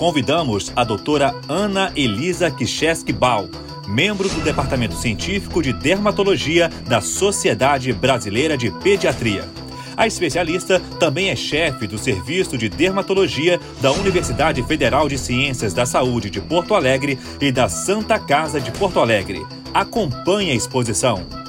convidamos a doutora Ana Elisa Kicheski Bal, membro do Departamento Científico de Dermatologia da Sociedade Brasileira de Pediatria. A especialista também é chefe do Serviço de Dermatologia da Universidade Federal de Ciências da Saúde de Porto Alegre e da Santa Casa de Porto Alegre. Acompanhe a exposição.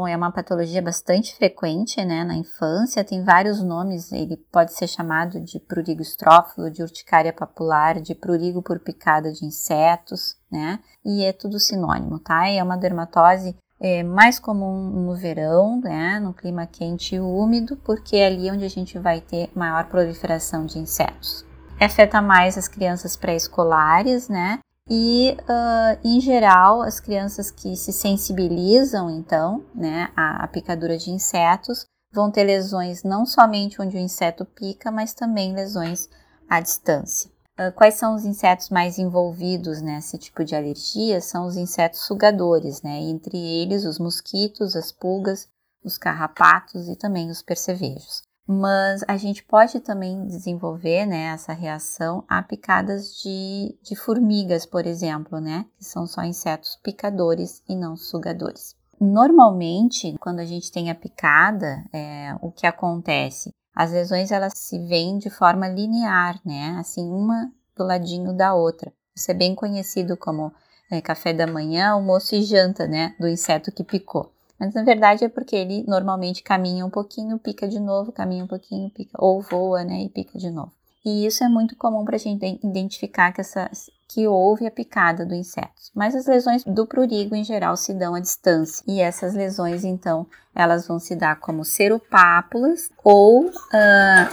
Bom, é uma patologia bastante frequente, né, na infância, tem vários nomes, ele pode ser chamado de prurigo estrófilo, de urticária papular, de prurigo por picada de insetos, né, e é tudo sinônimo, tá? É uma dermatose é, mais comum no verão, né, no clima quente e úmido, porque é ali onde a gente vai ter maior proliferação de insetos. Afeta mais as crianças pré-escolares, né, e, uh, em geral, as crianças que se sensibilizam, então, né, à, picadura de insetos, vão ter lesões não somente onde o inseto pica, mas também lesões à distância. Uh, quais são os insetos mais envolvidos nesse tipo de alergia? São os insetos sugadores, né? Entre eles os mosquitos, as pulgas, os carrapatos e também os percevejos mas a gente pode também desenvolver né, essa reação a picadas de, de formigas, por exemplo, né, que são só insetos picadores e não sugadores. Normalmente, quando a gente tem a picada, é, o que acontece? As lesões elas se veem de forma linear, né? Assim, uma do ladinho da outra. Isso é bem conhecido como é, café da manhã, almoço e janta, né? Do inseto que picou. Mas na verdade é porque ele normalmente caminha um pouquinho, pica de novo, caminha um pouquinho, pica, ou voa, né, e pica de novo. E isso é muito comum para a gente identificar que, essa, que houve a picada do inseto. Mas as lesões do prurigo em geral se dão à distância. E essas lesões, então, elas vão se dar como seropápulas ou uh,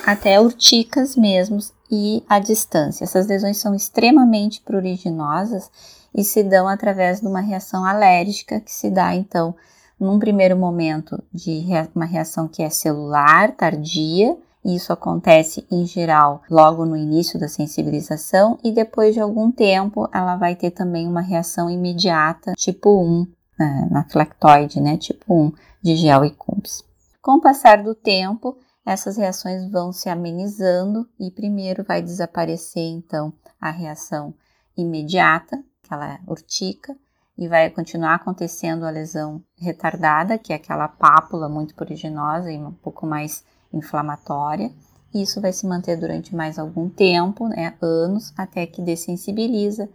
até urticas mesmo e à distância. Essas lesões são extremamente pruriginosas e se dão através de uma reação alérgica que se dá, então, num primeiro momento de uma reação que é celular, tardia, e isso acontece em geral logo no início da sensibilização e depois de algum tempo ela vai ter também uma reação imediata tipo 1, né, na flactoide, né, tipo 1 de gel e cumbis. Com o passar do tempo, essas reações vão se amenizando e primeiro vai desaparecer então a reação imediata, aquela urtica, e vai continuar acontecendo a lesão retardada, que é aquela pápula muito pruriginosa e um pouco mais inflamatória. Isso vai se manter durante mais algum tempo, né, anos, até que dessensibiliza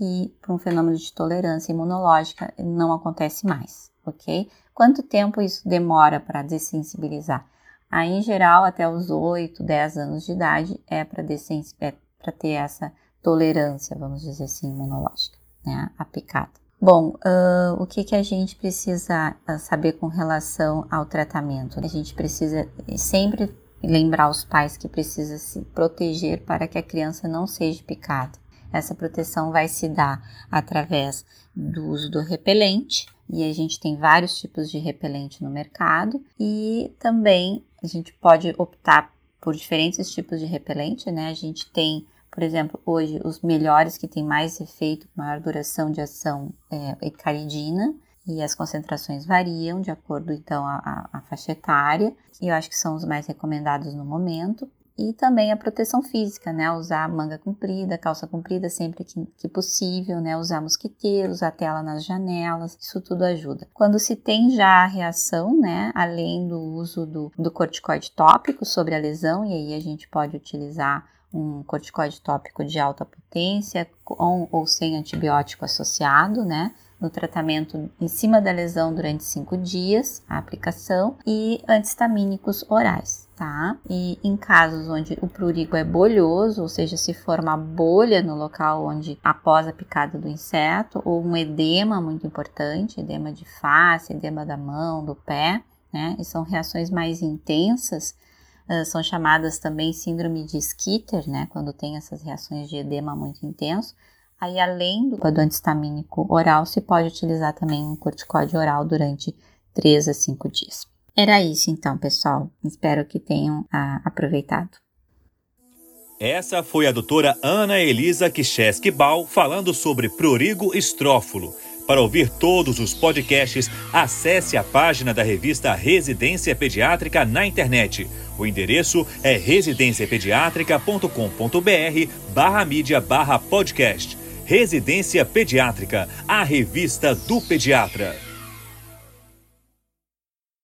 e por um fenômeno de tolerância imunológica não acontece mais, ok? Quanto tempo isso demora para dessensibilizar? Aí, em geral, até os 8, 10 anos de idade é para é ter essa tolerância, vamos dizer assim, imunológica, né, a picada. Bom, uh, o que, que a gente precisa saber com relação ao tratamento? A gente precisa sempre lembrar os pais que precisa se proteger para que a criança não seja picada. Essa proteção vai se dar através do uso do repelente, e a gente tem vários tipos de repelente no mercado, e também a gente pode optar por diferentes tipos de repelente, né? A gente tem por exemplo, hoje os melhores que têm mais efeito, maior duração de ação é a caridina e as concentrações variam de acordo então a, a, a faixa etária e eu acho que são os mais recomendados no momento e também a proteção física, né? Usar manga comprida, calça comprida sempre que, que, possível, né? Usar mosquiteiro, usar tela nas janelas, isso tudo ajuda. Quando se tem já a reação, né? Além do uso do, do corticoide tópico sobre a lesão, e aí a gente pode utilizar um corticoide tópico de alta potência, com ou sem antibiótico associado, né? No tratamento em cima da lesão durante cinco dias, a aplicação, e antistamínicos orais, tá? E em casos onde o prurigo é bolhoso, ou seja, se forma bolha no local onde após a picada do inseto, ou um edema muito importante, edema de face, edema da mão, do pé, né? E são reações mais intensas, uh, são chamadas também síndrome de Skeeter, né, quando tem essas reações de edema muito intenso, Aí, além do, antistamínico oral, se pode utilizar também um corticóide oral durante 3 a 5 dias. Era isso então, pessoal. Espero que tenham ah, aproveitado. Essa foi a doutora Ana Elisa Kicheski Bal falando sobre prurigo estrófulo. Para ouvir todos os podcasts, acesse a página da revista Residência Pediátrica na internet. O endereço é residenciapediatrica.com.br barra mídia barra podcast. Residência Pediátrica, a revista do pediatra.